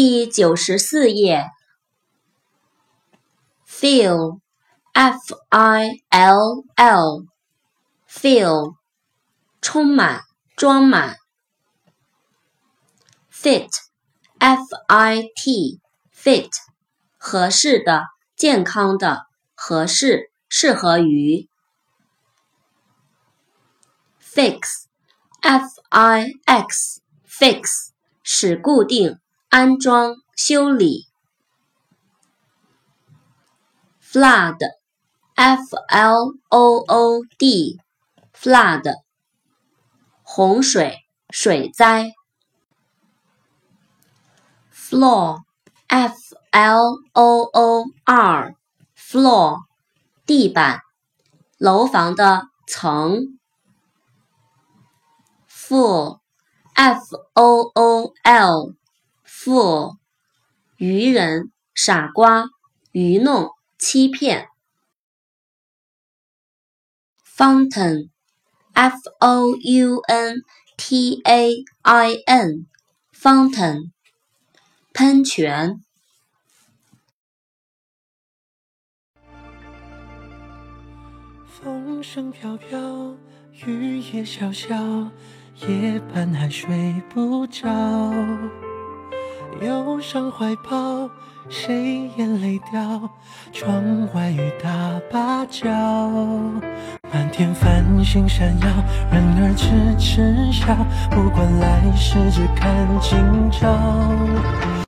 第九十四页。fill，f-i-l-l，fill，充满，装满。fit，f-i-t，fit，合适的，健康的，合适，适合于。fix，f-i-x，fix，使固定。安装、修理。flood，f-l-o-o-d，flood，洪水、水灾。floor，f-l-o-o-r，floor，地板，楼房的层。fool，f-o-o-l。fool，愚人、傻瓜、愚弄、欺骗。fountain，f o u n t a i n，fountain，喷泉。风声飘飘，雨也潇潇，夜半还睡不着。忧伤怀抱，谁眼泪掉？窗外雨打芭蕉，满天繁星闪耀，人儿痴痴笑，不管来世只看今朝。